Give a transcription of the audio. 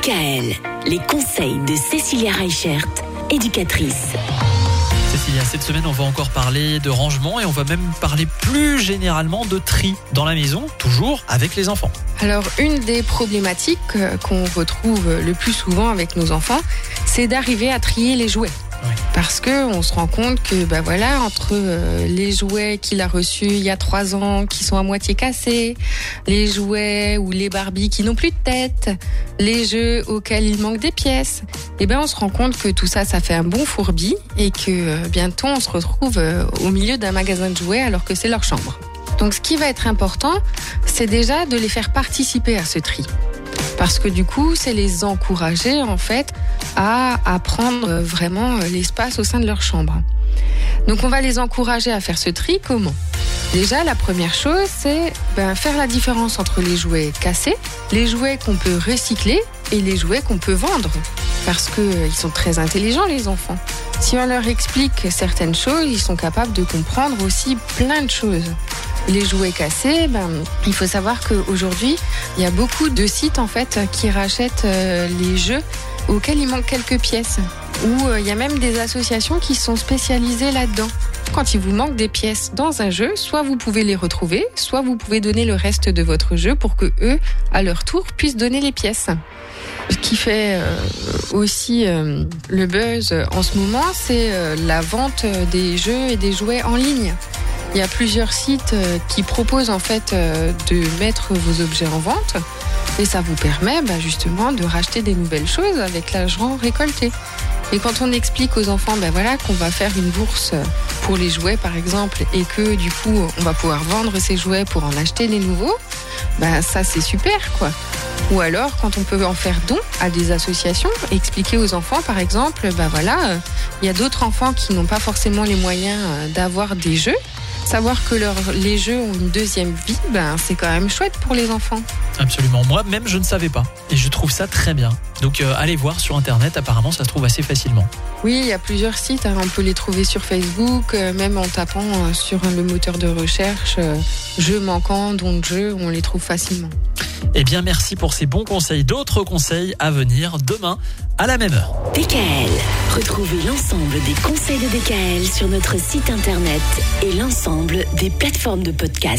DKL, les conseils de Cécilia Reichert, éducatrice. Cécilia, cette semaine, on va encore parler de rangement et on va même parler plus généralement de tri dans la maison, toujours avec les enfants. Alors, une des problématiques euh, qu'on retrouve le plus souvent avec nos enfants, c'est d'arriver à trier les jouets. Parce que on se rend compte que bah voilà entre euh, les jouets qu'il a reçus il y a trois ans qui sont à moitié cassés, les jouets ou les Barbies qui n'ont plus de tête, les jeux auxquels il manque des pièces, et ben on se rend compte que tout ça ça fait un bon fourbi et que euh, bientôt on se retrouve euh, au milieu d'un magasin de jouets alors que c'est leur chambre. Donc ce qui va être important, c'est déjà de les faire participer à ce tri parce que du coup, c'est les encourager en fait à, à prendre vraiment l'espace au sein de leur chambre. Donc on va les encourager à faire ce tri comment? Déjà, la première chose, c'est ben, faire la différence entre les jouets cassés, les jouets qu'on peut recycler et les jouets qu'on peut vendre. Parce qu'ils sont très intelligents, les enfants. Si on leur explique certaines choses, ils sont capables de comprendre aussi plein de choses les jouets cassés, ben, il faut savoir qu'aujourd'hui, il y a beaucoup de sites en fait qui rachètent euh, les jeux auxquels il manque quelques pièces. Ou euh, il y a même des associations qui sont spécialisées là-dedans. Quand il vous manque des pièces dans un jeu, soit vous pouvez les retrouver, soit vous pouvez donner le reste de votre jeu pour que eux, à leur tour, puissent donner les pièces. Ce qui fait euh, aussi le buzz en ce moment, c'est la vente des jeux et des jouets en ligne. Il y a plusieurs sites euh, qui proposent en fait euh, de mettre vos objets en vente et ça vous permet bah, justement de racheter des nouvelles choses avec l'argent récolté. Et quand on explique aux enfants ben voilà, qu'on va faire une bourse pour les jouets par exemple et que du coup on va pouvoir vendre ces jouets pour en acheter les nouveaux, ben ça c'est super quoi. Ou alors quand on peut en faire don à des associations, expliquer aux enfants par exemple, ben voilà, euh, il y a d'autres enfants qui n'ont pas forcément les moyens d'avoir des jeux. Savoir que leur, les jeux ont une deuxième vie, ben, c'est quand même chouette pour les enfants. Absolument. Moi-même, je ne savais pas. Et je trouve ça très bien. Donc, euh, allez voir sur Internet. Apparemment, ça se trouve assez facilement. Oui, il y a plusieurs sites. hein. On peut les trouver sur Facebook, euh, même en tapant euh, sur le moteur de recherche jeux manquants, dons de jeux, on les trouve facilement. Eh bien, merci pour ces bons conseils. D'autres conseils à venir demain à la même heure. DKL, retrouvez l'ensemble des conseils de DKL sur notre site internet et l'ensemble des plateformes de podcast.